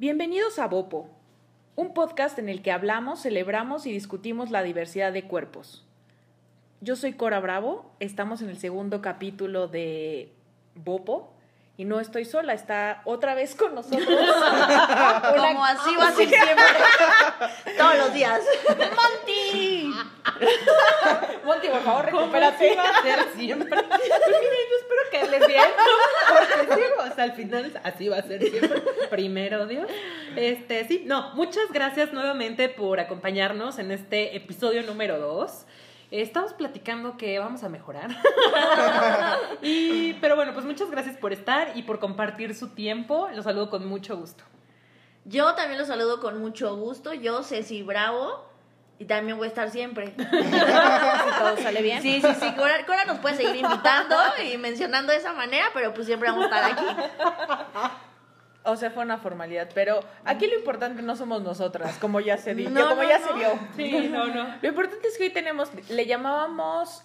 Bienvenidos a Bopo, un podcast en el que hablamos, celebramos y discutimos la diversidad de cuerpos. Yo soy Cora Bravo, estamos en el segundo capítulo de Bopo y no estoy sola, está otra vez con nosotros. Como así va a ser siempre. Todos los días. ¡Monty! Monty, por favor, recupérate. Así va a ser siempre. Que les bien, porque sí, o sea, al final así va a ser siempre. Primero Dios. Este, sí, no, muchas gracias nuevamente por acompañarnos en este episodio número 2. Estamos platicando que vamos a mejorar. y, pero bueno, pues muchas gracias por estar y por compartir su tiempo. Los saludo con mucho gusto. Yo también los saludo con mucho gusto. Yo, Ceci Bravo. Y también voy a estar siempre. Si todo sale bien. Sí, sí, sí. Cora, Cora nos puede seguir invitando y mencionando de esa manera, pero pues siempre vamos a estar aquí. O sea, fue una formalidad, pero aquí lo importante no somos nosotras, como ya se dijo, No, como no, ya no. se vio. Sí, no, no. Lo importante es que hoy tenemos, le llamábamos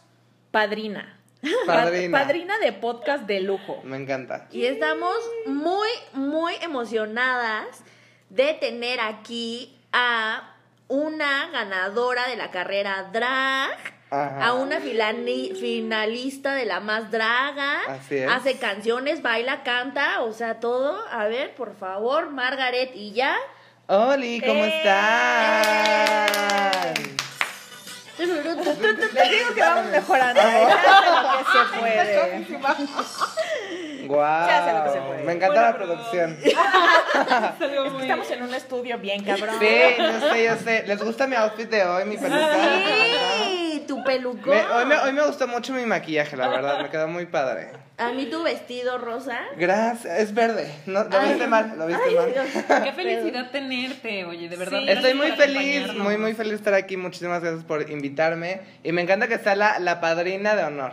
padrina. Padrina. Padrina de podcast de lujo. Me encanta. Y estamos muy, muy emocionadas de tener aquí a una ganadora de la carrera drag. Ajá. A una finalista de la más draga. Así es. Hace canciones, baila, canta, o sea, todo. A ver, por favor, Margaret y ya. Oli, ¿cómo ¡Eh! están? Les digo que vamos mejorando. Se hace lo que se puede. Guau. Se hace lo que se puede. Me encanta la producción. Es que estamos en un estudio bien cabrón. Sí, yo sé, yo sé. ¿Les gusta mi outfit de hoy, mi peluca? Sí, tu pelucón. Me- hoy, me, hoy me gustó mucho mi maquillaje, la verdad. Me quedó muy padre. A mí tu vestido rosa. Gracias. Es verde. No, lo Ay. viste mal, lo viste Ay, mal. Dios. Qué felicidad tenerte, oye, de verdad. Sí. Estoy muy feliz, muy, muy feliz de estar aquí. Muchísimas gracias por invitarme. Y me encanta que sea la, la padrina de honor.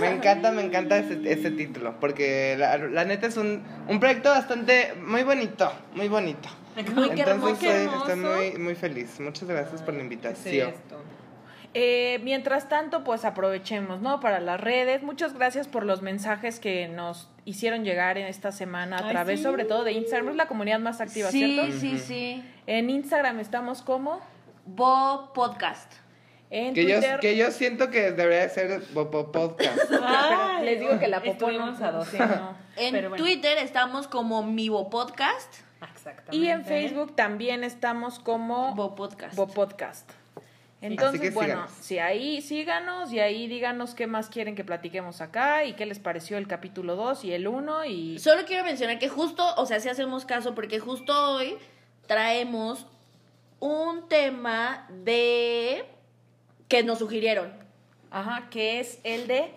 Me encanta, me encanta ese, ese título. Porque la, la neta es un, un proyecto bastante, muy bonito, muy bonito. Muy. Entonces Qué estoy, hermoso. estoy muy, muy feliz. Muchas gracias por la ¿Qué es invitación. esto? Eh, mientras tanto, pues aprovechemos, ¿no? Para las redes. Muchas gracias por los mensajes que nos hicieron llegar en esta semana a Ay, través, sí. sobre todo de Instagram. Es la comunidad más activa, Sí, ¿cierto? sí, sí. En Instagram estamos como. Bo Podcast. En Que yo, Twitter. que yo siento que debería ser Bopo Podcast. Ay, les digo que la popó no. estuvimos a sí, no. En bueno. Twitter estamos como mi Bo Podcast. Exactamente. Y en Facebook también estamos como Bo Podcast. Bo Podcast. Entonces, que bueno, síganos. si ahí síganos y ahí díganos qué más quieren que platiquemos acá y qué les pareció el capítulo 2 y el 1 y Solo quiero mencionar que justo, o sea, si hacemos caso, porque justo hoy traemos un tema de que nos sugirieron. Ajá, que es el de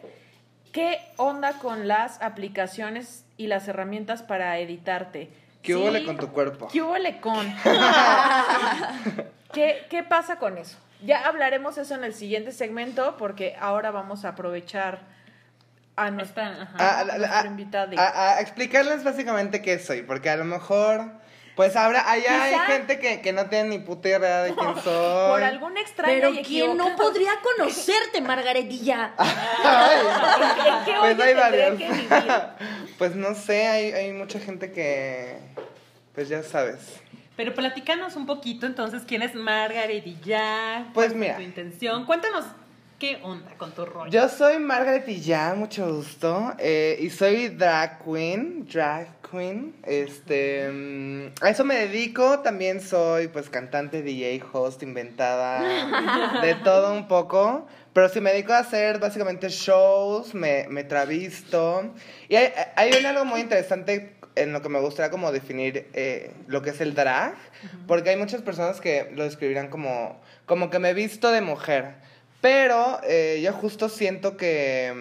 qué onda con las aplicaciones y las herramientas para editarte. ¿Qué Sí, hubo con tu cuerpo? ¿Qué hubo con? ¿Qué, ¿Qué pasa con eso? Ya hablaremos eso en el siguiente segmento porque ahora vamos a aprovechar a nuestra, ajá. Ah, a nuestra invitada. a, a explicarles básicamente qué soy, porque a lo mejor, pues ahora allá Quizá- hay gente que, que no tiene ni puta idea de quién soy. Por alguna extraña Pero y ¿quién no podría conocerte, Margaretilla? Ay, ¿En qué pues hay varios. que vivir? pues no sé, hay, hay mucha gente que, pues ya sabes. Pero platícanos un poquito entonces quién es Margaret y ya. Pues cuál es mira. Tu intención. Cuéntanos qué onda con tu rollo. Yo soy Margaret y ya, mucho gusto. eh, y soy drag queen, drag queen. Este, mm, a eso me dedico. También soy, pues, cantante, DJ, host, inventada, de todo un poco. Pero sí me dedico a hacer básicamente shows, me, me travisto. Y hay, hay algo muy interesante en lo que me gustaría como definir eh, lo que es el drag. Porque hay muchas personas que lo describirán como, como que me he visto de mujer. Pero eh, yo justo siento que...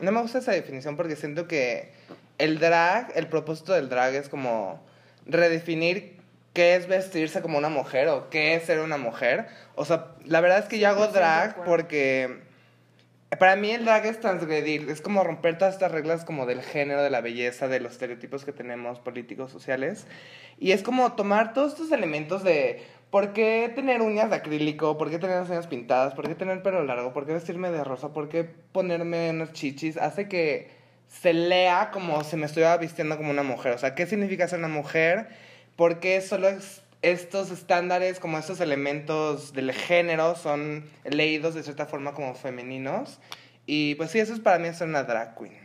mm, no me gusta esa definición porque siento que el drag, el propósito del drag es como redefinir qué es vestirse como una mujer o qué es ser una mujer. O sea, la verdad es que yo hago 100% de drag porque para mí el drag es transgredir, es como romper todas estas reglas como del género, de la belleza, de los estereotipos que tenemos políticos, sociales. Y es como tomar todos estos elementos de por qué tener uñas de acrílico, por qué tener las uñas pintadas, por qué tener pelo largo, por qué vestirme de rosa, por qué ponerme unos chichis, hace que se lea como si me estuviera vistiendo como una mujer. O sea, ¿qué significa ser una mujer? Por qué solo es- estos estándares, como estos elementos del género, son leídos de cierta forma como femeninos. Y pues sí, eso es para mí ser una drag queen.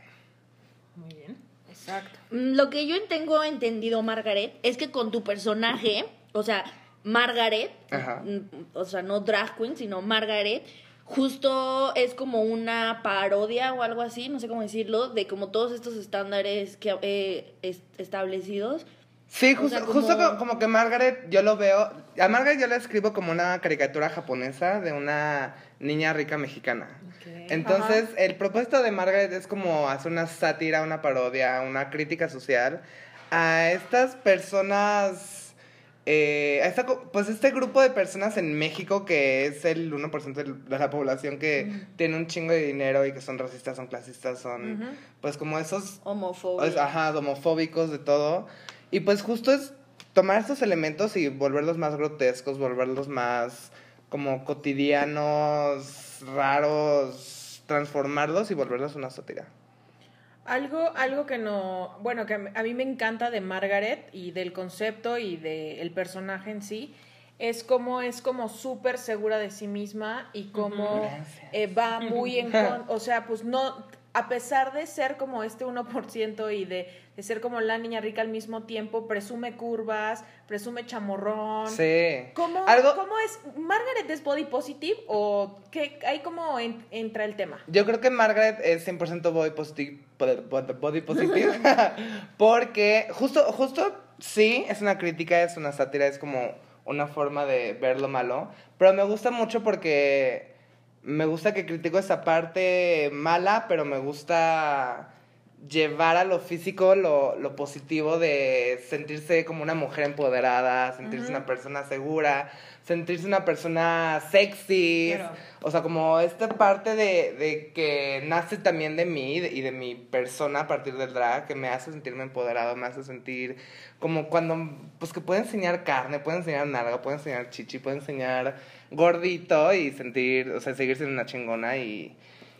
Muy bien. Exacto. Mm, Lo que yo tengo entendido, Margaret, es que con tu personaje, o sea, Margaret, Ajá. mm, o sea, no drag queen, sino Margaret, justo es como una parodia o algo así, no sé cómo decirlo, de como todos estos estándares que eh, es- establecidos. Sí, O justo, sea, justo como- co- como... que Margaret, yo lo veo. A Margaret yo la escribo como una caricatura japonesa de una niña rica mexicana. Ok. Entonces, el propósito de Margaret es como hacer una sátira, una parodia, una crítica social a estas personas. eh, a esta, pues este grupo de personas en México que es el 1% del- de la población que tiene un chingo de dinero y que son racistas, son clasistas, son pues como esos Homofobia. es- ajá, homofóbicos, de todo. Y pues justo es tomar estos elementos y volverlos más grotescos, volverlos más como cotidianos, raros, transformarlos y volverlos una sátira. Algo, algo que no, bueno, que a mí- me encanta de Margaret y del concepto y del personaje en sí, es como es como súper segura de sí misma y como eh, va muy en con, o sea, pues no, a pesar de ser como este 1% y de, de ser como la niña rica al mismo tiempo, presume curvas, presume chamorrón. Sí. ¿Cómo, Algo, ¿Cómo es? ¿Margaret es body positive o qué, ahí cómo en- entra el tema? Yo creo que Margaret es 100% body positive, body positive porque justo, justo sí, es una crítica, es una sátira, es como una forma de ver lo malo, pero me gusta mucho porque me gusta que critico esa parte mala, pero me gusta llevar a lo físico lo, lo positivo de sentirse como una mujer empoderada, sentirse una persona segura, sentirse una persona sexy. Claro. O sea, como esta parte de, de que nace también de mí y de mi persona a partir del drag, que me hace sentirme empoderado, me hace sentir como cuando, pues que puede enseñar carne, puede enseñar nalga, puede enseñar chichi, puede enseñar gordito y sentir, o sea, seguir siendo una chingona y,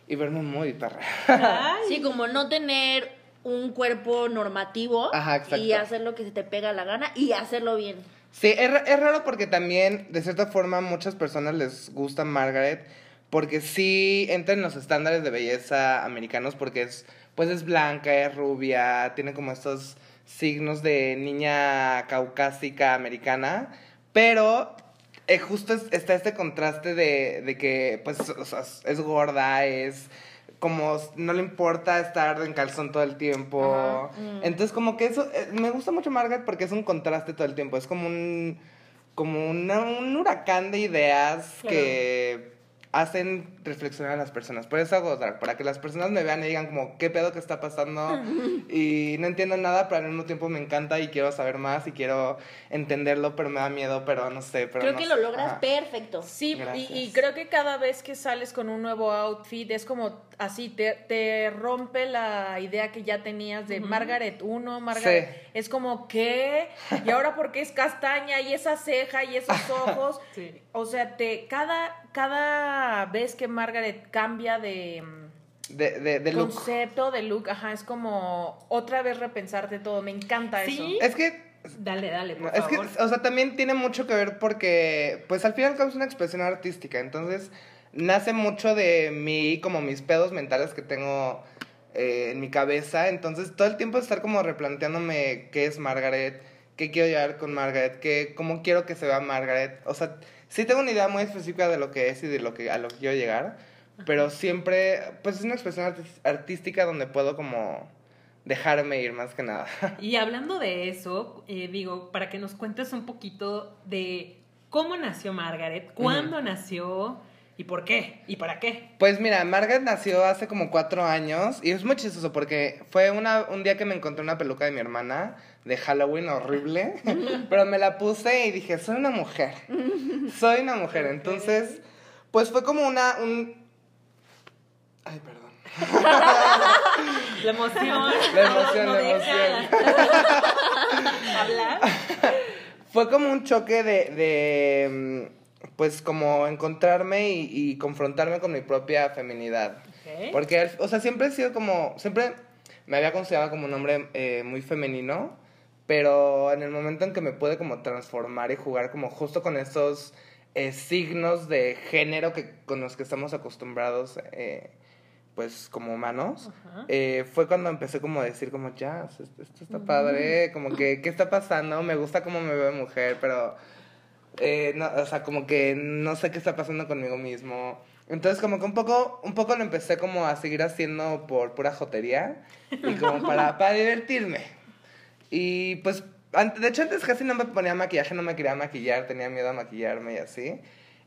y verme muy perra. Ay, Sí, como no tener un cuerpo normativo Ajá, exacto. y hacer lo que se te pega la gana y hacerlo bien. Sí, es, es raro porque también, de cierta forma, muchas personas les gusta Margaret porque sí entra en los estándares de belleza americanos porque es, pues es blanca, es rubia, tiene como estos signos de niña caucásica americana, pero eh, justo es- está este contraste de, de que, pues, o sea, es gorda, es como no le importa estar en calzón todo el tiempo. Ajá. Entonces, como que eso, eh, me gusta mucho Margaret porque es un contraste todo el tiempo. Es como un, como una- un huracán de ideas Claro. que hacen reflexionar a las personas. Por eso hago drag, para que las personas me vean y digan como, ¿qué pedo que está pasando? y no entiendo nada, pero al mismo tiempo me encanta y quiero saber más y quiero entenderlo, pero me da miedo, pero no sé. Pero Creo no que sé. lo logras Ajá. perfecto. Sí, y, creo que cada vez que sales con un nuevo outfit es como así, te, te rompe la idea que ya tenías de Margaret 1, Margaret. Sí. Es como, ¿qué? ¿Y ahora porque es castaña y esa ceja y esos ojos? sí. O sea, te, cada, cada vez que Margaret cambia de, mm, De, de, de look. concepto, de look, ajá, es como otra vez repensarte todo. Me encanta Sí. eso. Es que Dale, dale, por es que, o sea, también tiene mucho que ver porque, pues al final es una expresión artística, entonces nace mucho de mí, como mis pedos mentales que tengo eh, en mi cabeza, entonces todo el tiempo estar como replanteándome qué es Margaret, qué quiero llevar con Margaret, qué, cómo quiero que se vea Margaret, o sea, sí tengo una idea muy específica de lo que es y de lo que, a lo que quiero llegar, pero siempre, pues es una expresión artística donde puedo como dejarme ir más que nada. Y hablando de eso, eh, digo, para que nos cuentes un poquito de cómo nació Margaret, cuándo nació y por qué y para qué. Pues mira, Margaret nació hace como cuatro años y es muy chistoso porque fue una, un día que me encontré una peluca de mi hermana de Halloween horrible, pero me la puse y dije, soy una mujer, soy una mujer. Entonces, pues fue como una, un... Ay, perdón. La emoción. La emoción, no la emoción. hablar. Fue como un choque de, de mm, pues como encontrarme y, y confrontarme con mi propia feminidad. Porque, o sea, siempre he sido como, siempre me había considerado como un hombre eh, muy femenino, pero en el momento en que me pude como transformar y jugar como justo con esos eh, signos de género que, con los que estamos acostumbrados, eh, pues como humanos, eh, fue cuando empecé como a decir como, ya, esto está padre, como que, ¿qué está pasando? Me gusta cómo me veo mujer, pero, eh, no, o sea, como que no sé qué está pasando conmigo mismo. Entonces como que un poco, un poco lo empecé como a seguir haciendo por pura jotería y como para, para divertirme. Y pues, de hecho antes casi no me ponía maquillaje, no me quería maquillar, tenía miedo a maquillarme y así.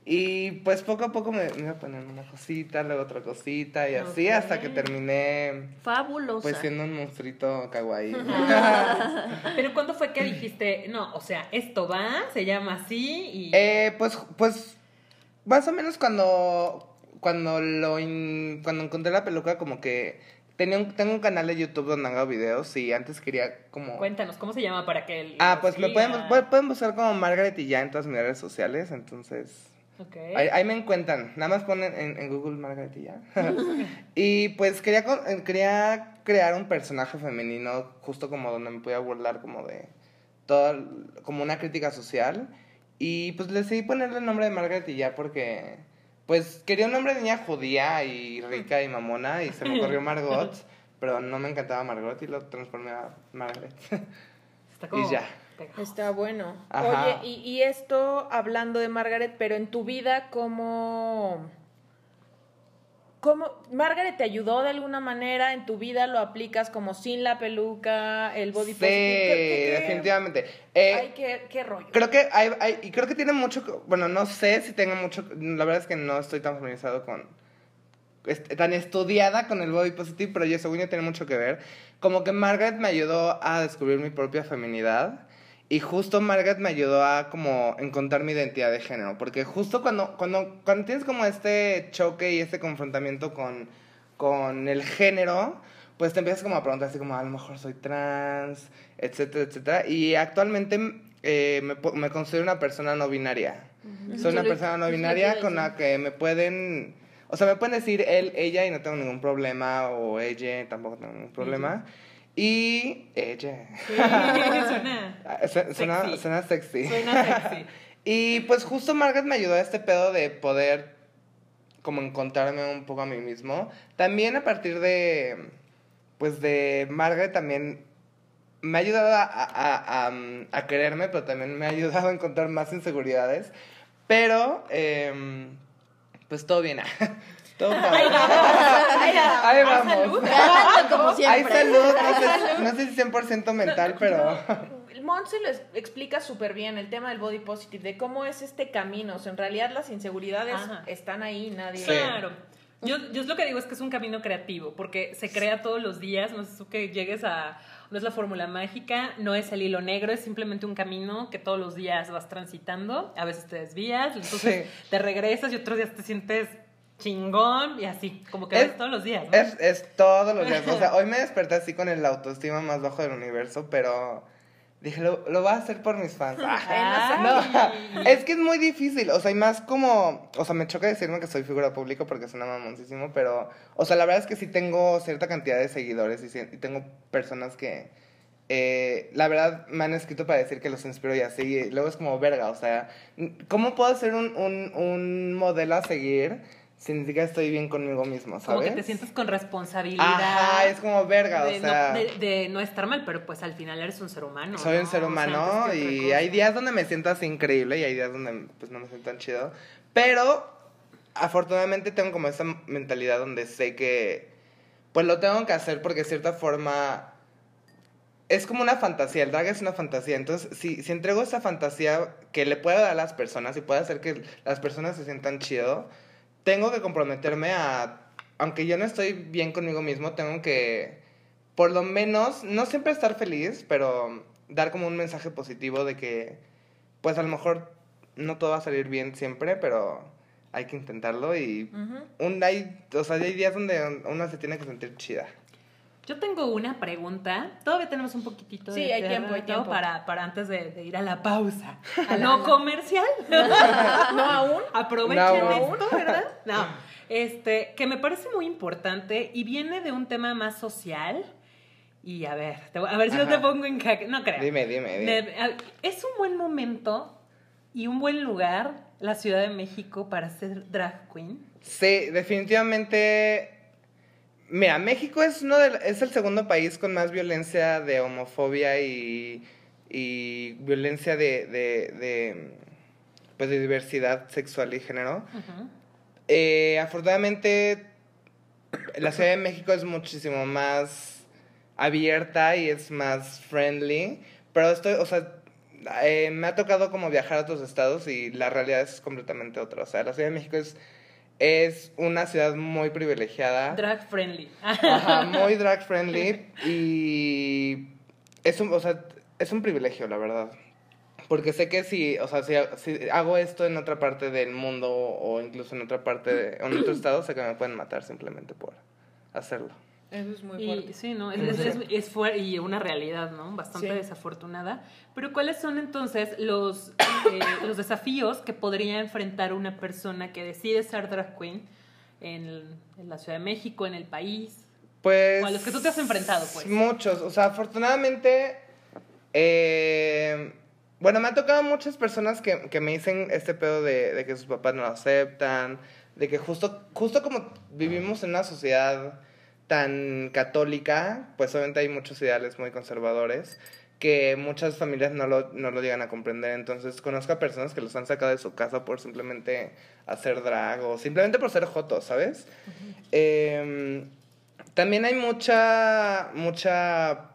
Y pues poco a poco me, me iba poniendo una cosita, luego otra cosita y así hasta que terminé Fabulosa. pues siendo un monstruito kawaii. Pero ¿cuándo fue que dijiste, no, o sea, esto va, se llama así y... Eh, pues, pues, más o menos cuando, cuando lo, in- cuando encontré la peluca como que tenía un, tengo un canal de YouTube donde hago videos y antes quería como... Cuéntanos, ¿cómo se llama para que él... Ah, pues me pueden, pueden buscar como Margaret y ya en todas mis redes sociales, entonces... Ahí, ahí me encuentran, nada más ponen en, en Google Margaret y ya. y pues quería, eh, quería crear un personaje femenino justo como donde me pudiera burlar como de todo, el- como una crítica social. Y pues decidí ponerle el nombre de Margaret y ya porque pues quería un nombre de niña judía y rica y mamona y se me ocurrió Margot, pero no me encantaba Margot y lo transformé a Margaret. Está como y ya. Está bueno. Ajá. Oye, y, y esto hablando de Margaret, pero en tu vida, ¿cómo, ¿cómo Margaret te ayudó de alguna manera en tu vida? ¿Lo aplicas como sin la peluca, el body Sí, positive? ¿Qué- qué- qué- definitivamente. Eh, Ay, qué, qué rollo. Creo que hay, hay, y creo que tiene mucho, bueno, no sé si tenga mucho, la verdad es que no estoy tan familiarizado con, tan estudiada con el body positive, pero yo según yo tiene mucho que ver. Como que Margaret me ayudó a descubrir mi propia feminidad y justo Margaret me ayudó a como encontrar mi identidad de género, porque justo cuando, cuando, cuando tienes como este choque y este confrontamiento con, con el género, pues te empiezas como a preguntar así como, a lo mejor soy trans, etcétera, etcétera. Y actualmente eh, me, po- me considero una persona no binaria. Soy una persona no binaria con la que me pueden... O sea, me pueden decir él, ella y no tengo ningún problema, o ella tampoco tengo ningún problema. Y ella. Sí, suena... Su- Suena, suena sexy. Suena sexy. Y pues justo Margaret me ayudó a este pedo de poder como encontrarme un poco a mí mismo. También a partir de, pues de Margaret también me ha ayudado a, a, a- a, mm, quererme, pero también me ha ayudado a encontrar más inseguridades. Pero, em, pues todo bien. todo padre. Ahí vamos. Ganando como Hay siempre. salud, no sé, no sé si 100% mental, pero... Monse lo es- explica súper bien el tema del body positive, de cómo es este camino. O sea, en realidad las inseguridades Ajá. están ahí, nadie. Sí. Claro. Yo, yo es lo que digo es que es un camino creativo, porque se crea todos los días, no es eso que llegues a, no es la fórmula mágica, no es el hilo negro, es simplemente un camino que todos los días vas transitando, a veces te desvías, entonces Sí. te regresas y otros días te sientes chingón y así, como que Es- ves todos los días, ¿no? Es, es todos los días. O sea, hoy me desperté así con el autoestima más bajo del universo, pero dije, lo, lo voy a hacer por mis fans. Ah, no, es que es muy difícil. O sea, y más como. O sea, me choca decirme que soy figura pública porque suena mamoncísimo, pero. O sea, la verdad es que sí tengo cierta cantidad de seguidores y, tengo personas que. eh, la verdad me han escrito para decir que los inspiro y así. Y luego es como verga, o sea, ¿cómo puedo ser un, un, un modelo a seguir si ni siquiera estoy bien conmigo mismo, ¿sabes? Como que te sientes con responsabilidad. Ajá, es como verga, de, o sea. no, de, de no estar mal, pero pues al final eres un ser humano. soy un ser O sea, humano y hay días donde me siento así increíble y hay días donde pues no me siento tan chido. Pero afortunadamente tengo como esa mentalidad donde sé que pues lo tengo que hacer porque de cierta forma es como una fantasía, el drag es una fantasía. Entonces, si, si entrego esa fantasía que le puedo dar a las personas y puede hacer que las personas se sientan chido, tengo que comprometerme a, aunque yo no estoy bien conmigo mismo, tengo que, por lo menos, no siempre estar feliz, pero dar como un mensaje positivo de que, pues a lo mejor no todo va a salir bien siempre, pero hay que intentarlo y un, hay, o sea, hay días donde uno se tiene que sentir chida. Yo tengo una pregunta. Todavía tenemos un poquitito Sí, de hay tiempo, hay tiempo. Para, para antes de, de ir a la pausa. ¿A no comercial? No aún. Aprovechen No. esto, ¿verdad? No. Este, que me parece muy importante y viene de un tema más social. Y a ver, te- a ver si no te Ajá. pongo en jaque. No creo. Dime, dime, dime. Es un buen momento y un buen lugar la Ciudad de México para ser drag queen. Sí, definitivamente. Mira, México es uno de, es el segundo país con más violencia de homofobia y, y violencia de, de, de, pues de diversidad sexual y género. Eh, afortunadamente, la Ciudad de México es muchísimo más abierta y es más friendly. Pero estoy, o sea, eh, me ha tocado como viajar a otros estados y la realidad es completamente otra. O sea, la Ciudad de México es, es una ciudad muy privilegiada. Drag friendly. Ajá, muy drag friendly y es un, o sea, es un privilegio, la verdad. Porque sé que si, o sea, si, si hago esto en otra parte del mundo o incluso en otra parte, de, o en otro estado, sé que me pueden matar simplemente por hacerlo. Eso es muy Y fuerte. sí, ¿no? Es, es, es- es fuer- y una realidad, ¿no? Bastante Sí. desafortunada. Pero ¿cuáles son entonces los, eh, los desafíos que podría enfrentar una persona que decide ser drag queen en, en la Ciudad de México, en el país? Pues... O a los que tú te has enfrentado, pues. Muchos, o sea, afortunadamente, eh, bueno, me ha tocado muchas personas que, que me dicen este pedo de, de que sus papás no lo aceptan, de que justo, justo como vivimos en una sociedad tan católica, pues obviamente hay muchos ideales muy conservadores que muchas familias no lo, no lo llegan a comprender. Entonces, conozco a personas que los han sacado de su casa por simplemente hacer drag o simplemente por ser jotos, ¿sabes? Eh, también hay mucha, mucha...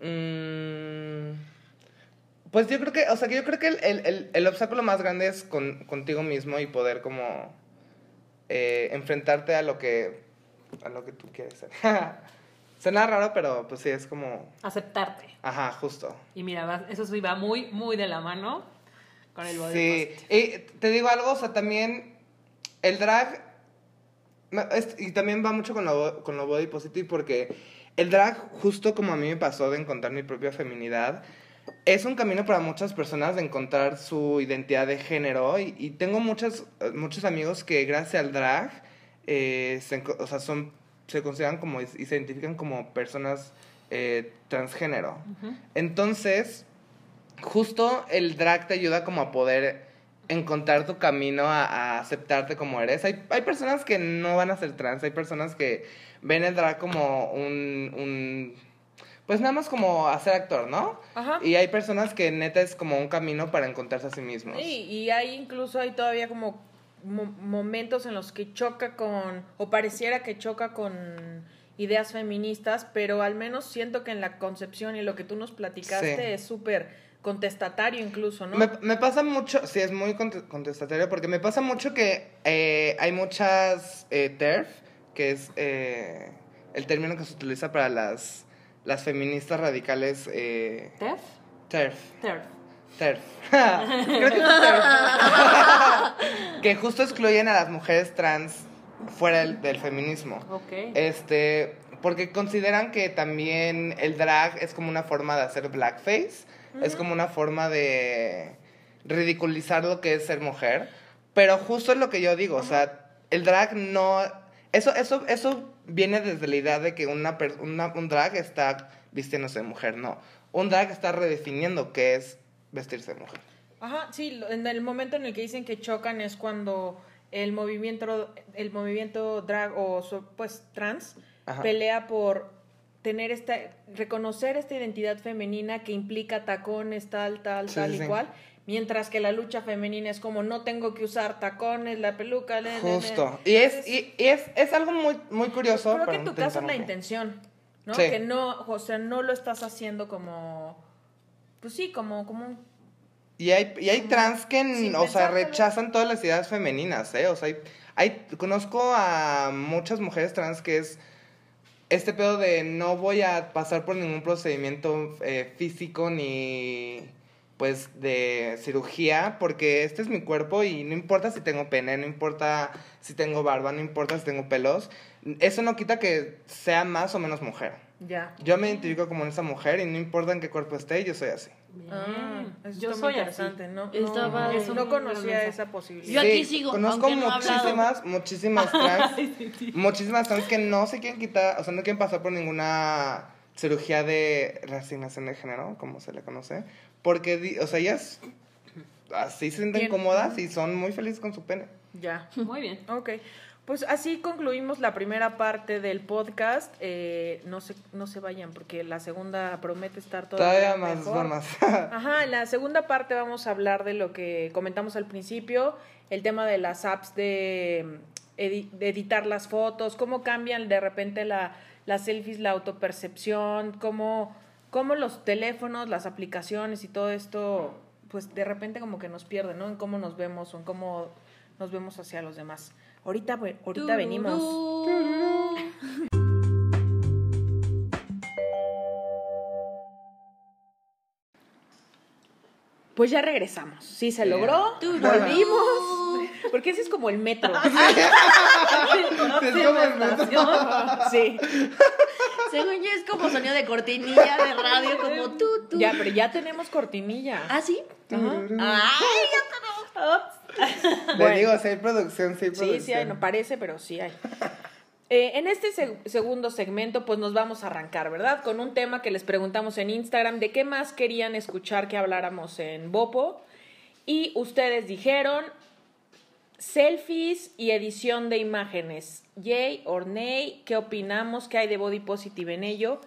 mm, pues yo creo que, o sea, que yo creo que el, el- el- el obstáculo más grande es con, contigo mismo y poder como eh, enfrentarte a lo que, a lo que tú quieres ser. Suena raro, pero pues sí, es como, Aceptarte. ajá, justo. Y mira, eso sí va muy, muy de la mano con el body Sí, positive. y te digo algo, o sea, también el drag, es- y también va mucho con lo, con lo body positive porque el drag, justo como a mí me pasó de encontrar mi propia feminidad, es un camino para muchas personas de encontrar su identidad de género y, y tengo muchos, muchos amigos que gracias al drag eh, se, o sea, son, se consideran como y se identifican como personas eh, transgénero. Entonces, justo el drag te ayuda como a poder encontrar tu camino a, a aceptarte como eres. Hay, hay personas que no van a ser trans, hay personas que ven el drag como un, un pues nada más como hacer actor, ¿no? Ajá. Y hay personas que neta es como un camino para encontrarse a sí mismos. Sí, y hay incluso hay todavía como mo- momentos en los que choca con, o pareciera que choca con ideas feministas, pero al menos siento que en la concepción y lo que tú nos platicaste Sí. es súper contestatario incluso, ¿no? Me, me pasa mucho, sí, es muy cont- contestatario, porque me pasa mucho que eh, hay muchas eh, TERF, que es eh, el término que se utiliza para las, las feministas radicales. Eh, ¿Tef? TERF. Terf. TERF. Creo que es TERF. que justo excluyen a las mujeres trans fuera del, del feminismo. Este, porque consideran que también el drag es como una forma de hacer blackface, es como una forma de ridiculizar lo que es ser mujer, pero justo es lo que yo digo, o sea, el drag no eso eso eso viene desde la idea de que una, una un drag está vistiéndose de mujer, no. Un drag está redefiniendo qué es vestirse de mujer. Ajá, sí, en el momento en el que dicen que chocan es cuando el movimiento el movimiento drag o pues trans Ajá. pelea por tener esta reconocer esta identidad femenina que implica tacones tal tal Sí, tal sí, y cual, mientras que la lucha femenina es como no tengo que usar tacones, la peluca, le- le- le. Justo. Y es y, y es, es algo muy muy curioso. Creo que en tu caso es la intención, ¿no? Sí. Que no, o sea, no lo estás haciendo como pues sí, como como Y hay, y hay trans que, o sea, rechazan todas las ideas femeninas, ¿eh? O sea, hay, hay- conozco a muchas mujeres trans que es este pedo de no voy a pasar por ningún procedimiento eh, físico ni, pues, de cirugía, porque este es mi cuerpo y no importa si tengo pene, no importa si tengo barba, no importa si tengo pelos, eso no quita que sea más o menos mujer. Ya. Yo me identifico como esa mujer y no importa en qué cuerpo esté, yo soy así. Ah, Yo soy muy así. interesante, ¿no? Está no, conocía esa posibilidad. Yo aquí sigo, Conozco no muchísimas, muchísimas trans, muchísimas trans que no se quieren quitar, o sea, no quieren pasar por ninguna cirugía de reasignación de género, como se le conoce, porque, o sea, ellas así se sienten Bien. cómodas y son muy felices con su pene. Ya. Muy bien. Ok. Pues así concluimos la primera parte del podcast. Eh, no, se, no se vayan porque la segunda promete estar todavía, Todavía más, mejor. más. Ajá, en la segunda parte vamos a hablar de lo que comentamos al principio, el tema de las apps de, edi- de editar las fotos, cómo cambian de repente la, las selfies, la autopercepción, cómo, cómo los teléfonos, las aplicaciones y todo esto, pues de repente como que nos pierden, ¿no? En cómo nos vemos o en cómo nos vemos hacia los demás. Ahorita, ve- ahorita venimos. Pues ya regresamos. Sí, se logró. Volvimos. Porque ese es como el metro. Es como el metro. Sí. Según yo es como sonido de cortinilla de radio, como tú, tú. Ya, pero ya tenemos cortinilla. ¿Ah, sí? Ajá. Ay, ya tenemos. Le digo, si hay producción, si hay Sí, producción. sí hay, no parece, pero sí hay. Eh, en este seg- segundo segmento, pues nos vamos a arrancar, ¿verdad? Con un tema que les preguntamos en Instagram de qué más querían escuchar que habláramos en Bopo. Y ustedes dijeron selfies y edición de imágenes. Yay or nay, ¿qué opinamos? ¿Qué hay de body positive en ello?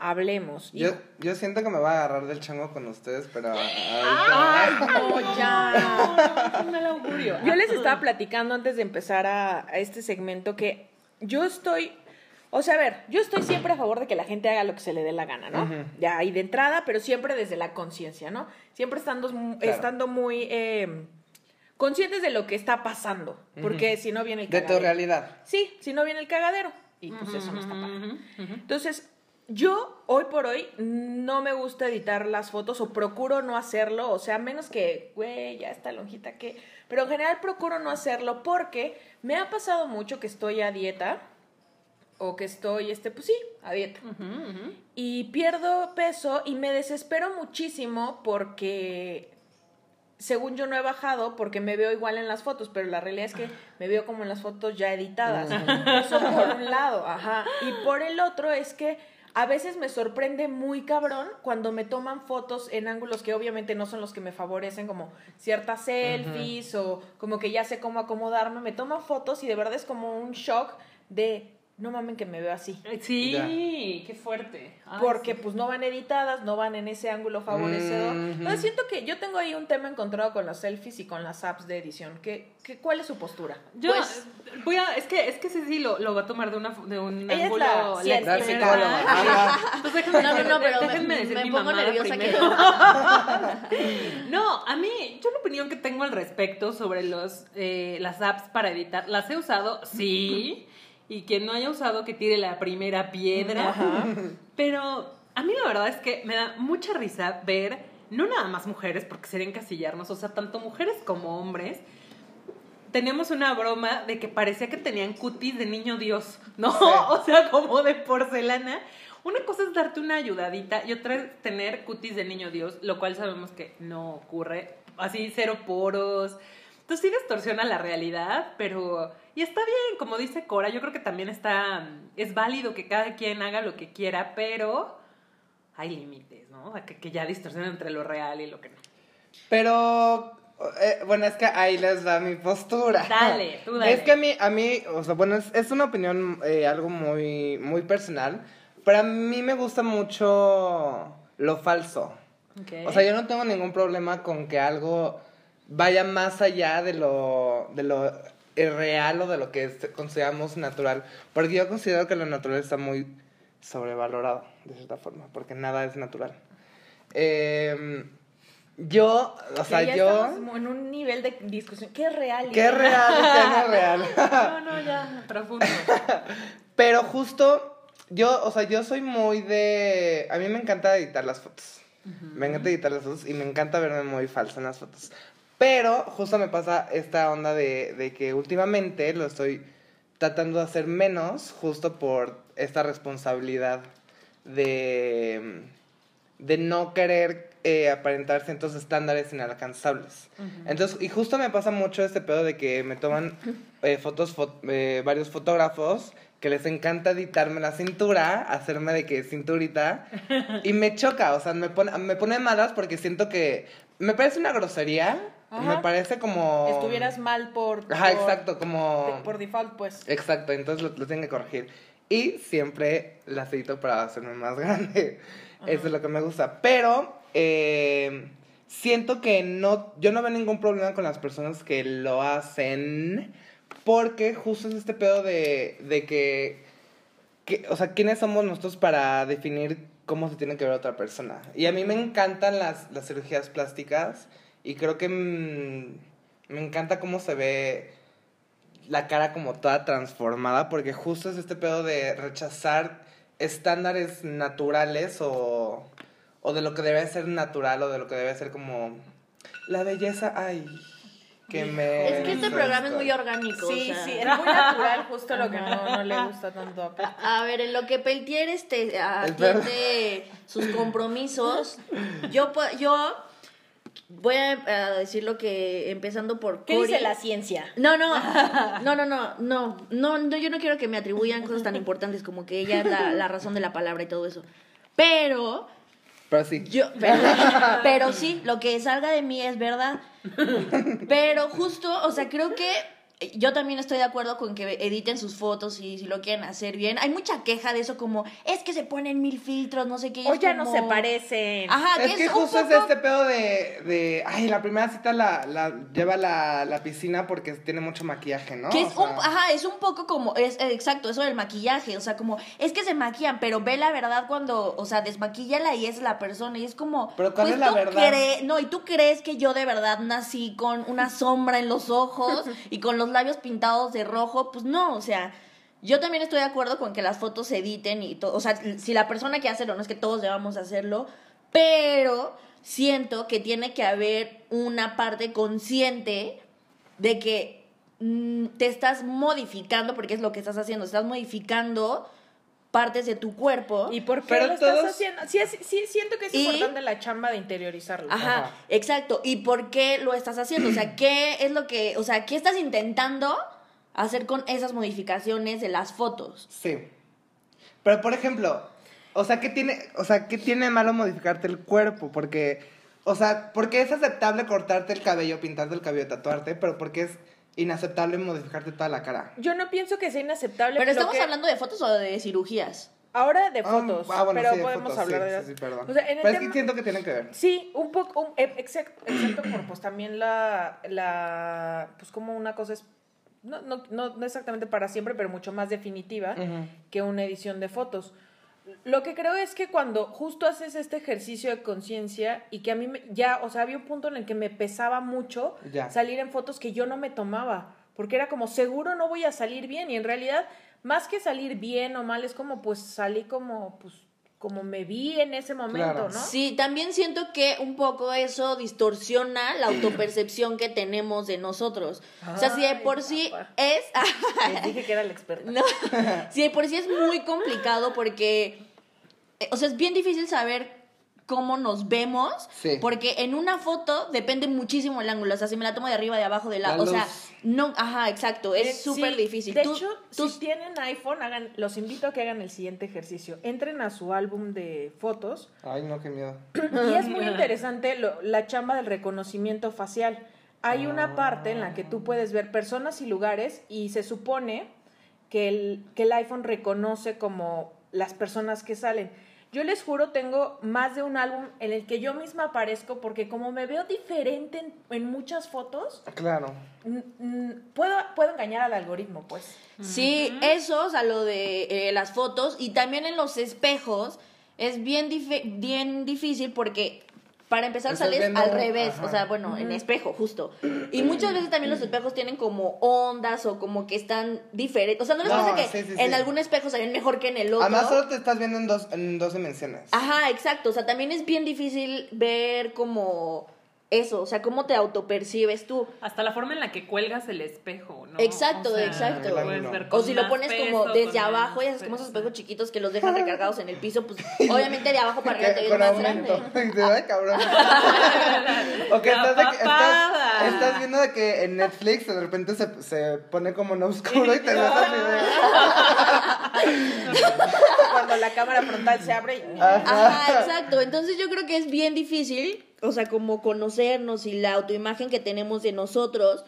Hablemos. Yo, yo siento que me va a agarrar del chango con ustedes, pero. ¡Ay, no, ya! Es un mal augurio. Yo les estaba platicando antes de empezar a, a este segmento que yo estoy, o sea, a ver, yo estoy siempre a favor de que la gente haga lo que se le dé la gana, ¿no? Ujú. Ya ahí de entrada, pero siempre desde la conciencia, ¿no? Siempre estando, Claro. estando muy eh, conscientes de lo que está pasando, porque si no viene el De tu cagadero. realidad. Sí, si no viene el cagadero. Y pues eso no está padre. Entonces, yo hoy por hoy no me gusta editar las fotos o procuro no hacerlo, o sea, menos que, güey, ya está lonjita que... Pero en general procuro no hacerlo porque me ha pasado mucho que estoy a dieta o que estoy, este, pues sí, a dieta. Y pierdo peso y me desespero muchísimo porque, según yo no he bajado, porque me veo igual en las fotos, pero la realidad es que me veo como en las fotos ya editadas. Eso por un lado, ajá. Y por el otro es que a veces me sorprende muy cabrón cuando me toman fotos en ángulos que obviamente no son los que me favorecen, como ciertas selfies o como que ya sé cómo acomodarme. Me toman fotos y de verdad es como un shock de, no mamen que me veo así. Sí, Ya. qué fuerte. Ay, Porque sí. pues no van editadas, no van en ese ángulo favorecedor. Entonces siento que yo tengo ahí un tema encontrado con las selfies y con las apps de edición. ¿Qué, qué, ¿Cuál es su postura? Yo Pues- voy a, es que, es que Ceci lo, lo va a tomar de, una, de un Ella es ángulo. la científica. La psicóloga. Ajá. Entonces déjenme, No, no, no, pero me, déjenme decir me mi pongo nerviosa primero. que No, a mí, yo la opinión que tengo al respecto sobre los, eh, las apps para editar, las he usado, sí, y quien no haya usado que tire la primera piedra, pero a mí la verdad es que me da mucha risa ver, no nada más mujeres, porque sería encasillarnos, o sea, tanto mujeres como hombres, teníamos una broma de que parecía que tenían cutis de niño Dios, ¿no? Sí. O sea, como de porcelana. Una cosa es darte una ayudadita y otra es tener cutis de niño Dios, lo cual sabemos que no ocurre. Así, cero poros. Entonces sí distorsiona la realidad, pero... Y está bien, como dice Cora, yo creo que también está... Es válido que cada quien haga lo que quiera, pero hay límites, ¿no? O sea, que, que ya distorsionan entre lo real y lo que no. Pero, eh, bueno, es que ahí les da mi postura. Dale, tú dale. Es que a mí, a mí, o sea, bueno, es, es una opinión, eh, algo muy, muy personal, pero a mí me gusta mucho lo falso. O sea, yo no tengo ningún problema con que algo vaya más allá de lo, de lo real o de lo que consideramos natural. Porque yo considero que lo natural está muy sobrevalorado, de cierta forma, porque nada es natural. Eh, yo, o sea, Ya yo... en un nivel de discusión. ¿Qué es real? ¿Qué es real qué no es real? No, no, ya, profundo. Pero justo, yo, o sea, yo soy muy de... A mí me encanta editar las fotos. Me encanta editar las fotos y me encanta verme muy falsa en las fotos. Pero justo me pasa esta onda de, de que últimamente lo estoy tratando de hacer menos justo por esta responsabilidad de, de no querer eh, aparentar ciertos estándares inalcanzables. Entonces, y justo me pasa mucho este pedo de que me toman eh, fotos, fo- eh, varios fotógrafos que les encanta editarme la cintura, hacerme de que cinturita, y me choca, o sea, me pone, me pone malas porque siento que me parece una grosería, Ajá. me parece como... Estuvieras mal por... Ajá, por- exacto, como... Por default, pues. Exacto, entonces lo, lo tengo que corregir. Y siempre las edito para hacerme más grande. Eso es lo que me gusta. Pero eh, siento que no, yo no veo ningún problema con las personas que lo hacen. Porque justo es este pedo de, de que, que, o sea, ¿quiénes somos nosotros para definir cómo se tiene que ver otra persona? Y a mí me encantan las, las cirugías plásticas y creo que mm, me encanta cómo se ve la cara como toda transformada, porque justo es este pedo de rechazar estándares naturales o, o de lo que debe ser natural o de lo que debe ser como la belleza, ay, que me... Es que este programa es muy orgánico. Sí, o sea. sí, es muy natural, justo lo que no, no le gusta tanto a Pep. A ver, en lo que Peltier este, atiende sus compromisos, yo, pu- yo voy a, a decir lo que, empezando por ¿Qué Cori. dice la ciencia? No, no, no, no, no, no, no, no, yo no quiero que me atribuyan cosas tan importantes como que ella es la, la razón de la palabra y todo eso. Pero, Pero sí. yo, pero, pero sí, lo que salga de mí es verdad. Pero justo, o sea, creo que yo también estoy de acuerdo con que editen sus fotos y si lo quieren hacer bien. Hay mucha queja de eso como, es que se ponen mil filtros, no sé qué. O ya no se parecen. Ajá, es que es justo es este pedo de, de, ay, la primera cita la, la lleva a la, la piscina porque tiene mucho maquillaje, ¿no? Que es O un, sea, ajá, es un poco como, es eh, exacto, eso del maquillaje, o sea, como, es que se maquillan, pero ve la verdad cuando, o sea, desmaquíllala y es la persona, y es como, Pero ¿cuál pues es la tú verdad? cree- no, y tú crees que yo de verdad nací con una sombra en los ojos y con los labios pintados de rojo, pues no, o sea, yo también estoy de acuerdo con que las fotos se editen y todo, o sea, si la persona quiere hacerlo, no es que todos debamos hacerlo, pero siento que tiene que haber una parte consciente de que mm, te estás modificando, porque es lo que estás haciendo, estás modificando partes de tu cuerpo. ¿Y por qué Pero lo estás todos- haciendo? Sí, sí, siento que es Y- importante la chamba de interiorizarlo. Ajá, Ajá. exacto. ¿Y por qué lo estás haciendo? O sea, ¿qué es lo que, o sea, qué estás intentando hacer con esas modificaciones de las fotos? Sí. Pero por ejemplo, o sea, ¿qué tiene, o sea, ¿qué tiene de malo modificarte el cuerpo? Porque, o sea, porque es aceptable cortarte el cabello, pintarte el cabello, tatuarte, pero porque es inaceptable modificarte toda la cara. Yo no pienso que sea inaceptable. Pero estamos que- hablando de fotos o de cirugías. Ahora de Ah, fotos, ah, bueno, pero sí, de podemos fotos, hablar sí, de sí, las... sí, perdón. O sea, en el pero es tema- que siento que tienen que ver. Sí, un poco, un- eh, exacto, exacto, por pues también la, la, pues como una cosa es, no, no, no, no exactamente para siempre, pero mucho más definitiva que una edición de fotos. Lo que creo es que cuando justo haces este ejercicio de conciencia y que a mí me- ya, o sea, había un punto en el que me pesaba mucho Ya. salir en fotos que yo no me tomaba, porque era como seguro no voy a salir bien y en realidad más que salir bien o mal es como pues salí como pues como me vi en ese momento, Claro. ¿no? Sí, también siento que un poco eso distorsiona la autopercepción que tenemos de nosotros. o sea, si de por sí papá. es... Les dije que era la experta. No, sí, de por sí es muy complicado porque, eh, o sea, es bien difícil saber cómo nos vemos, Sí. porque en una foto depende muchísimo el ángulo, o sea, si me la tomo de arriba, de abajo, de lado, La o sea, no, ajá, exacto, es súper sí, difícil. De Tú- hecho, tú- si tienen iPhone, hagan, los invito a que hagan el siguiente ejercicio. Entren a su álbum de fotos Ay, no, qué miedo. y es muy interesante lo- la chamba del reconocimiento facial. Hay una parte en la que tú puedes ver personas y lugares y se supone que el, que el iPhone reconoce como las personas que salen. Yo les juro, tengo más de un álbum en el que yo misma aparezco porque como me veo diferente en, en muchas fotos, Claro. puedo, puedo engañar al algoritmo, pues. Sí, eso, o sea, lo de eh, las fotos y también en los espejos es bien, bien difícil porque para empezar Estás sales viendo- al revés, ajá. o sea, bueno, en espejo justo. Y muchas veces también los espejos tienen como ondas o como que están diferentes. O sea, no les No, pasa que sí, sí, en sí. algún espejo se ven mejor que en el otro. Además, solo te estás viendo en dos, en dos dimensiones. Ajá, exacto. O sea, también es bien difícil ver como eso, o sea, cómo te autopercibes tú. Hasta la forma en la que cuelgas el espejo, ¿no? Exacto, O sea, exacto. O si lo pones como desde abajo, ya sabes, como esos espejos chiquitos que los dejan recargados en el piso, pues obviamente de abajo para arriba te ves más aumento. grande. Y dices, "Ay, cabrón. o que estás, de que- estás, estás viendo de que en Netflix de repente se, se pone como en oscuro y te ves así Cuando la cámara frontal se abre y... Ajá, exacto. Entonces yo creo que es bien difícil, o sea, como conocernos y la autoimagen que tenemos de nosotros.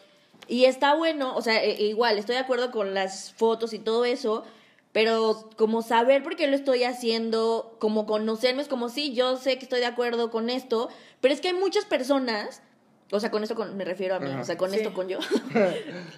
Y está bueno, o sea, e- e igual, estoy de acuerdo con las fotos y todo eso, pero como saber por qué lo estoy haciendo, como conocerme, es como sí, yo sé que estoy de acuerdo con esto, pero es que hay muchas personas, o sea, con esto con- me refiero a mí, Ajá. o sea, con Sí. esto con yo,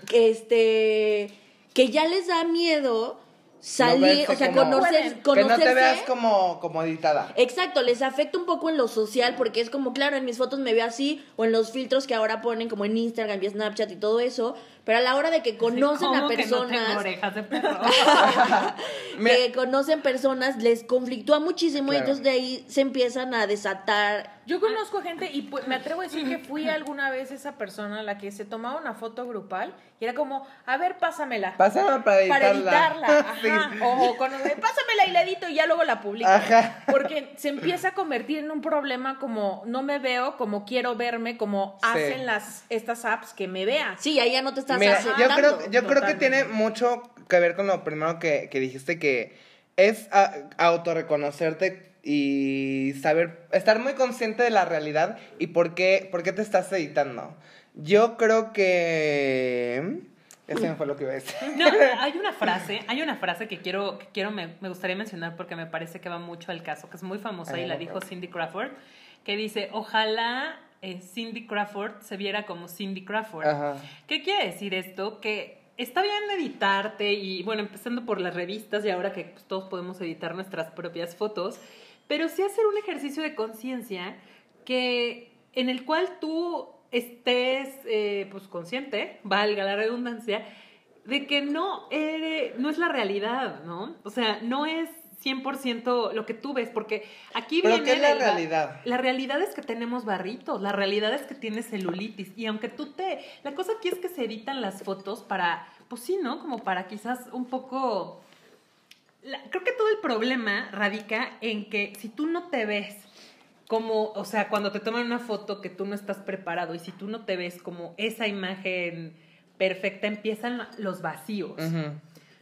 que este, que ya les da miedo salir, o sea, como- conocer, Que no te veas como, como editada. Exacto, les afecta un poco en lo social porque es como, claro, en mis fotos me veo así o en los filtros que ahora ponen como en Instagram y Snapchat y todo eso, pero a la hora de que conocen ¿Cómo a que no tengo personas, orejas de perro? Que conocen personas, les conflictúa muchísimo y entonces de ahí se empiezan a desatar. Yo conozco gente y pues, me atrevo a decir que fui alguna vez esa persona a la que se tomaba una foto grupal y era como, a ver, pásamela. Pásame para editarla. para editarla, ajá. Sí. O, con, pásamela y la edito y ya luego la publico. Ajá. Porque se empieza a convertir en un problema como no me veo, como quiero verme, como Sí. hacen las estas apps que me vean. Sí, ahí ya no te estás Mira, aceptando. yo creo, yo creo que tiene mucho que ver con lo primero que, que dijiste, que es a- autorreconocerte y saber, estar muy consciente de la realidad y por qué, por qué te estás editando. Yo creo que... Ese me fue lo que iba a decir. No, hay una frase, hay una frase que quiero, que quiero me, me gustaría mencionar porque me parece que va mucho al caso, que es muy famosa y la dijo Cindy Crawford, que dice, ojalá eh, Cindy Crawford se viera como Cindy Crawford. Ajá. ¿Qué quiere decir esto? Que está bien editarte y, bueno, empezando por las revistas y ahora que pues, todos podemos editar nuestras propias fotos, pero sí hacer un ejercicio de conciencia que en el cual tú estés eh, pues consciente, valga la redundancia, de que no, eres- no es la realidad, ¿no? O sea, no es 100% lo que tú ves, porque aquí ¿Pero viene qué es la realidad? la realidad es que tenemos barritos, la realidad es que tienes celulitis y aunque tú te... La cosa aquí es que se editan las fotos para, pues sí, ¿no? Como para quizás un poco... la- creo que todo el problema radica en que si tú no te ves como, o sea, cuando te toman una foto que tú no estás preparado y si tú no te ves como esa imagen perfecta, empiezan los vacíos.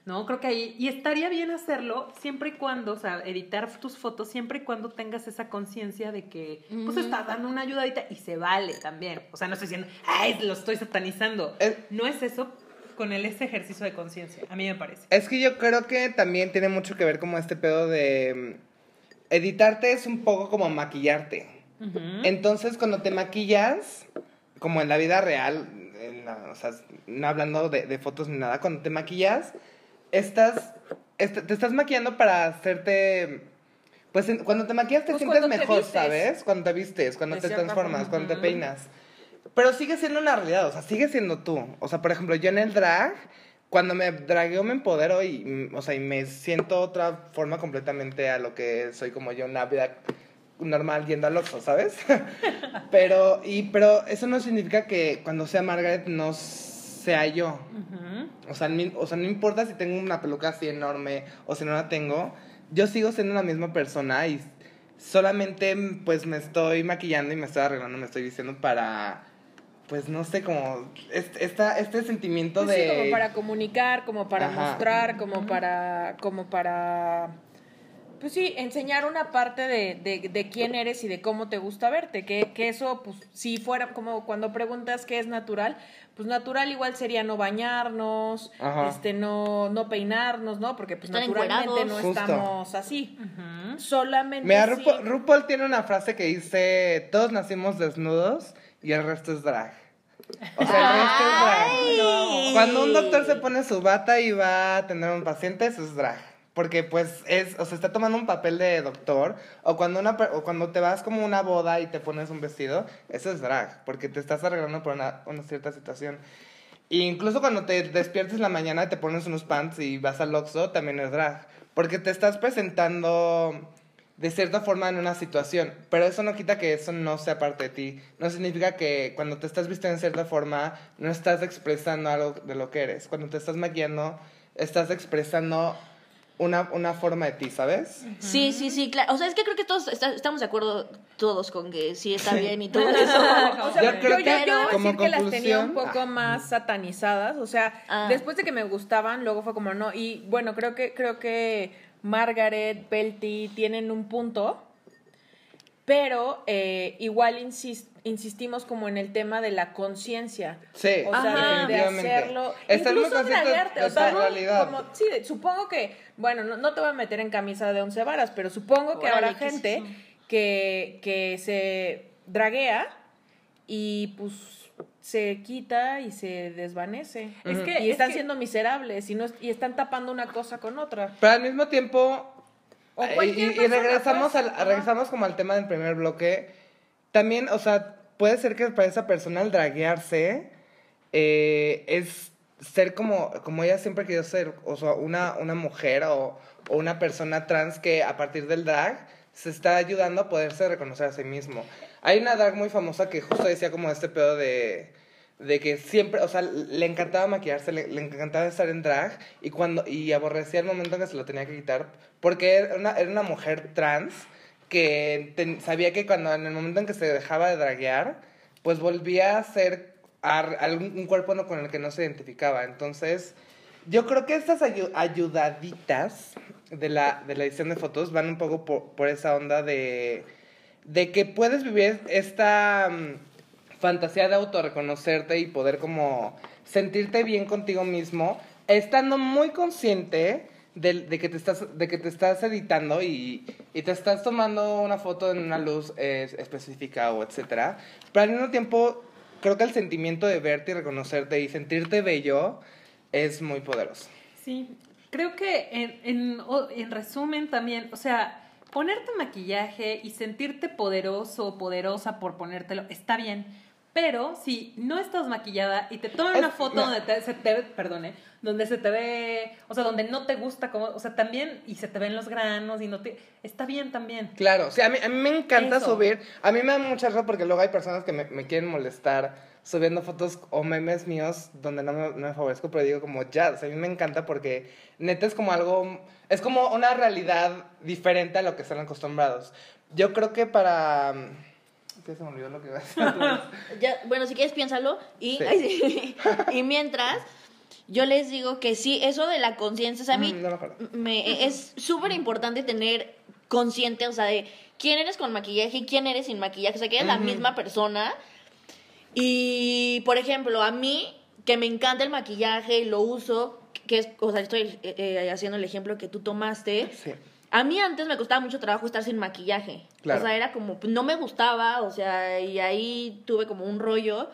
¿No? Creo que ahí, y estaría bien hacerlo siempre y cuando, o sea, editar tus fotos siempre y cuando tengas esa conciencia de que, pues, estás dando una ayudadita y se vale también. O sea, no estoy diciendo, ay, lo estoy satanizando. Es- No es eso con el, ese ejercicio de conciencia, a mí me parece. Es que yo creo que también tiene mucho que ver como este pedo de... mm, Editarte es un poco como maquillarte. Entonces, cuando te maquillas, como en la vida real, en la- o sea, no hablando de, de fotos ni nada, cuando te maquillas, estás, est- te estás maquillando para hacerte... Pues en- cuando te maquillas te Pues sientes te mejor. ¿sabes? Cuando te vistes, cuando De te transformas, forma. cuando te peinas. Pero sigue siendo una realidad, o sea, sigue siendo tú. O sea, por ejemplo, yo en el drag, cuando me dragueo me empodero y, mm, o sea, y me siento otra forma completamente a lo que soy como yo, una vida normal yendo al Oxxo, ¿sabes? pero, y, pero eso no significa que cuando sea Margaret no sea yo. O sea, ni- o sea, no importa si tengo una peluca así enorme o si no la tengo, yo sigo siendo la misma persona y solamente pues me estoy maquillando y me estoy arreglando, me estoy diciendo para, pues no sé, como este, esta, este sentimiento Pues sí, de... como para comunicar, como para Ajá. mostrar, como para, como para, pues sí, enseñar una parte de, de, de quién eres y de cómo te gusta verte. Que, que eso, pues, si fuera como cuando preguntas qué es natural, pues natural igual sería no bañarnos, Ajá. este, no, no peinarnos, ¿no? Porque pues naturalmente no. Justo. estamos así. Ujú. Solamente Mira, sí- RuPaul, RuPaul tiene una frase que dice, todos nacimos desnudos y el resto es drag. O sea, el resto es drag. Ay. Cuando un doctor se pone su bata y va a atender a un paciente, eso es drag. Porque pues es, o sea, está tomando un papel de doctor. O cuando, una, o cuando te vas como una boda y te pones un vestido, eso es drag. Porque te estás arreglando por una, una cierta situación. E incluso cuando te despiertes en la mañana y te pones unos pants y vas al Oxxo, también es drag. Porque te estás presentando de cierta forma en una situación, pero eso no quita que eso no sea parte de ti. No significa que cuando te estás vistiendo en cierta forma no estás expresando algo de lo que eres. Cuando te estás maquillando, estás expresando una, una forma de ti, ¿sabes? Sí, sí, sí, claro. O sea, es que creo que todos está- estamos de acuerdo todos con que sí está bien y todo eso. O sea, Yo yo, creo yo, que yo debo como decir que las tenía un poco ah. más satanizadas. O sea, Ah. después de que me gustaban, luego fue como no. Y bueno, creo que, creo que Margaret, Pelty tienen un punto. Pero eh, igual insis- insistimos como en el tema de la conciencia. Sí, O sea, de- de, hacerlo. Incluso de o sea, como- sí, supongo que, bueno, no, no te voy a meter en camisa de once varas, pero supongo que habrá ¿qué es gente que, que se draguea y pues se quita y se desvanece. Es que- y es están que- siendo miserables y, no, y están tapando una cosa con otra. Pero al mismo tiempo, O y, regresamos, pues, al, regresamos como al tema del primer bloque. También, o sea, puede ser que para esa persona el draguearse eh, es ser como, como ella siempre querido ser, o sea, una, una mujer o, o una persona trans que a partir del drag se está ayudando a poderse reconocer a sí mismo. Hay una drag muy famosa que justo decía como este pedo de, de que siempre, o sea, le encantaba maquillarse, le, le encantaba estar en drag y cuando y aborrecía el momento en que se lo tenía que quitar porque era una, era una mujer trans que sabía que cuando en el momento en que se dejaba de draguear, pues volvía a ser algún un cuerpo con el que no se identificaba. Entonces, yo creo que estas ayu- ayudaditas de la, de la edición de fotos van un poco por, por esa onda de, de que puedes vivir esta mm, fantasía de autorreconocerte y poder como sentirte bien contigo mismo, estando muy consciente de, de que, te estás, de que te estás editando y, y te estás tomando una foto en una luz eh, específica o etcétera. Pero al mismo tiempo, creo que el sentimiento de verte y reconocerte y sentirte bello es muy poderoso. Sí, creo que en, en, en resumen también, o sea, ponerte maquillaje y sentirte poderoso o poderosa por ponértelo está bien, pero si no estás maquillada y te toman una foto no. donde te, se te ve, perdone, donde se te ve, o sea, donde no te gusta, como, o sea, también, y se te ven los granos y no te, está bien también. Claro, o sea, a mí, a mí me encanta Eso. subir. A mí me da mucha risa porque luego hay personas que me, me quieren molestar subiendo fotos o memes míos donde no me, no me favorezco, pero digo como ya, o sea, a mí me encanta porque neta es como algo, es como una realidad diferente a lo que están acostumbrados. Yo creo que para... ¿Qué se me olvidó lo que iba a decir? Ya, bueno, si quieres piénsalo y, Sí. ay, sí. y mientras yo les digo que sí, eso de la conciencia, o sea, a mí Mm, no me me, es súper importante tener consciente, o sea, de quién eres con maquillaje y quién eres sin maquillaje, o sea, que eres la misma persona. Y, por ejemplo, a mí, que me encanta el maquillaje y lo uso, que es, o sea, estoy eh, eh, haciendo el ejemplo que tú tomaste. Sí. A mí antes me costaba mucho trabajo estar sin maquillaje. Claro. O sea, era como, pues, no me gustaba, o sea, y ahí tuve como un rollo.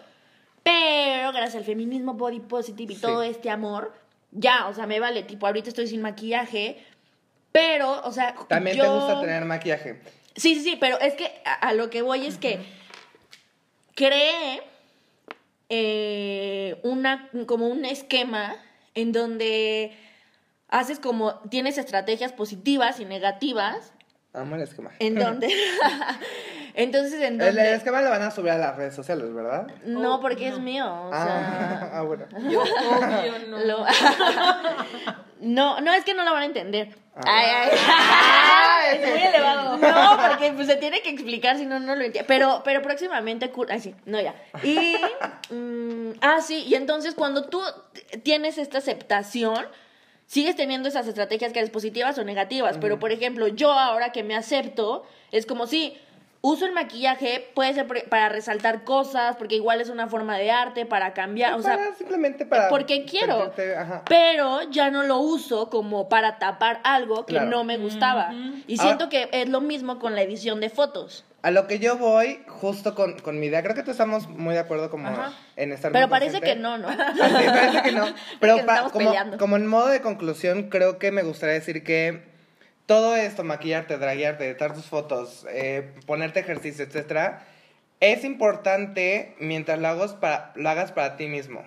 Pero gracias al feminismo body positive y Sí. todo este amor, ya, o sea, me vale. Tipo, ahorita estoy sin maquillaje. Pero, o sea, También yo... te gusta tener maquillaje. Sí, sí, sí, pero es que a, a lo que voy es que creé eh, una, como un esquema en donde haces como, tienes estrategias positivas y negativas, Amo el esquema. en donde, entonces en El, el esquema lo van a subir a las redes sociales, ¿verdad? no, Oh, porque es mío, o ah, sea... ah, bueno. Yo, obvio, no. lo- no, no, es que no lo van a entender. Ah. Ay, ay, ay, Es muy elevado. No, porque pues, se tiene que explicar si no, no lo entiendo. Pero, pero próximamente. Ay, sí, no, ya. Y. mm, ah, sí, y entonces cuando tú tienes esta aceptación. Sigues teniendo esas estrategias que eres positivas o negativas, pero por ejemplo, yo ahora que me acepto, es como si uso el maquillaje, puede ser para resaltar cosas, porque igual es una forma de arte, para cambiar, o sea, Para- simplemente para... porque quiero. sentirte- ajá. pero ya no lo uso como para tapar algo que Claro. no me gustaba. Y Ahora- siento que es lo mismo con la edición de fotos. A lo que yo voy, justo con, con mi idea, creo que tú estamos muy de acuerdo como Ajá. en estar Pero parece que no, ¿no? Ah, parece que no. Pero Que pa- como, como en modo de conclusión, creo que me gustaría decir que todo esto, maquillarte, draguearte, editar tus fotos, eh, ponerte ejercicio, etcétera, es importante mientras lo hagas para, lo hagas para ti mismo.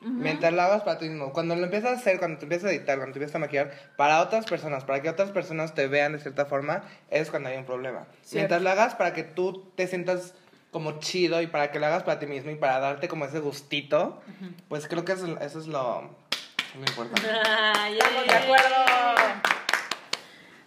Mientras lo hagas para ti mismo. Cuando lo empiezas a hacer, cuando te empiezas a editar, cuando te empiezas a maquillar, para otras personas, para que otras personas te vean de cierta forma, es cuando hay un problema. Mientras lo hagas para que tú te sientas como chido y para que lo hagas para ti mismo y para darte como ese gustito, pues creo que eso, eso es lo, lo importante. Ay, Estamos de acuerdo.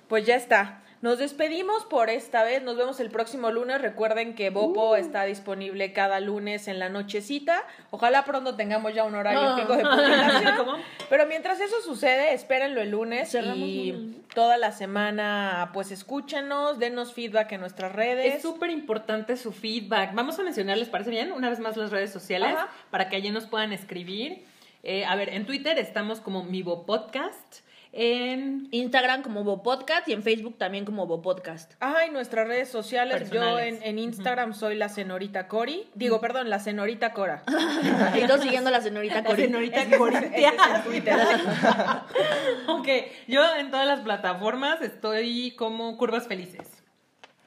Pues ya está. Nos despedimos por esta vez. Nos vemos el próximo lunes. Recuerden que Bopo está disponible cada lunes en la nochecita. Ojalá pronto tengamos ya un horario Ah. fijo de publicación. ¿Cómo? Pero mientras eso sucede, espérenlo el lunes Cerramos y un- toda la semana, pues escúchenos, denos feedback en nuestras redes. Es súper importante su feedback. Vamos a mencionar, ¿les parece bien? Una vez más las redes sociales Ajá. para que allí nos puedan escribir. Eh, a ver, en Twitter estamos como Mivo Podcast. En Instagram como Bopodcast y en Facebook también como Bopodcast. Ay, nuestras redes sociales. Yo en, en Instagram soy la señorita Cori. Digo, perdón, la señorita Cora. Y todos siguiendo la señorita la Cori. es- es el Twitter. ok, yo en todas las plataformas estoy como Curvas Felices.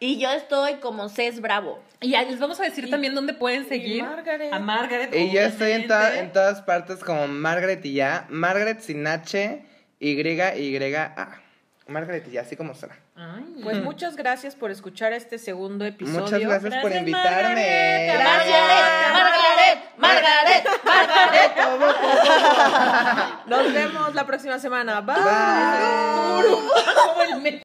Y yo estoy como Cés Bravo. Y les vamos a decir también dónde pueden seguir Margaret. a Margaret. Y yo estoy en, toda- en todas partes como Margaret y ya. Margaret sin H, Y, Y, A. Margaret y ya, así como. Ay. Pues muchas gracias por escuchar este segundo episodio. Muchas gracias, por invitarme. Margaret. Margaret, Margaret, Margaret, Margaret. Nos vemos la próxima semana. Bye. Bye. Como el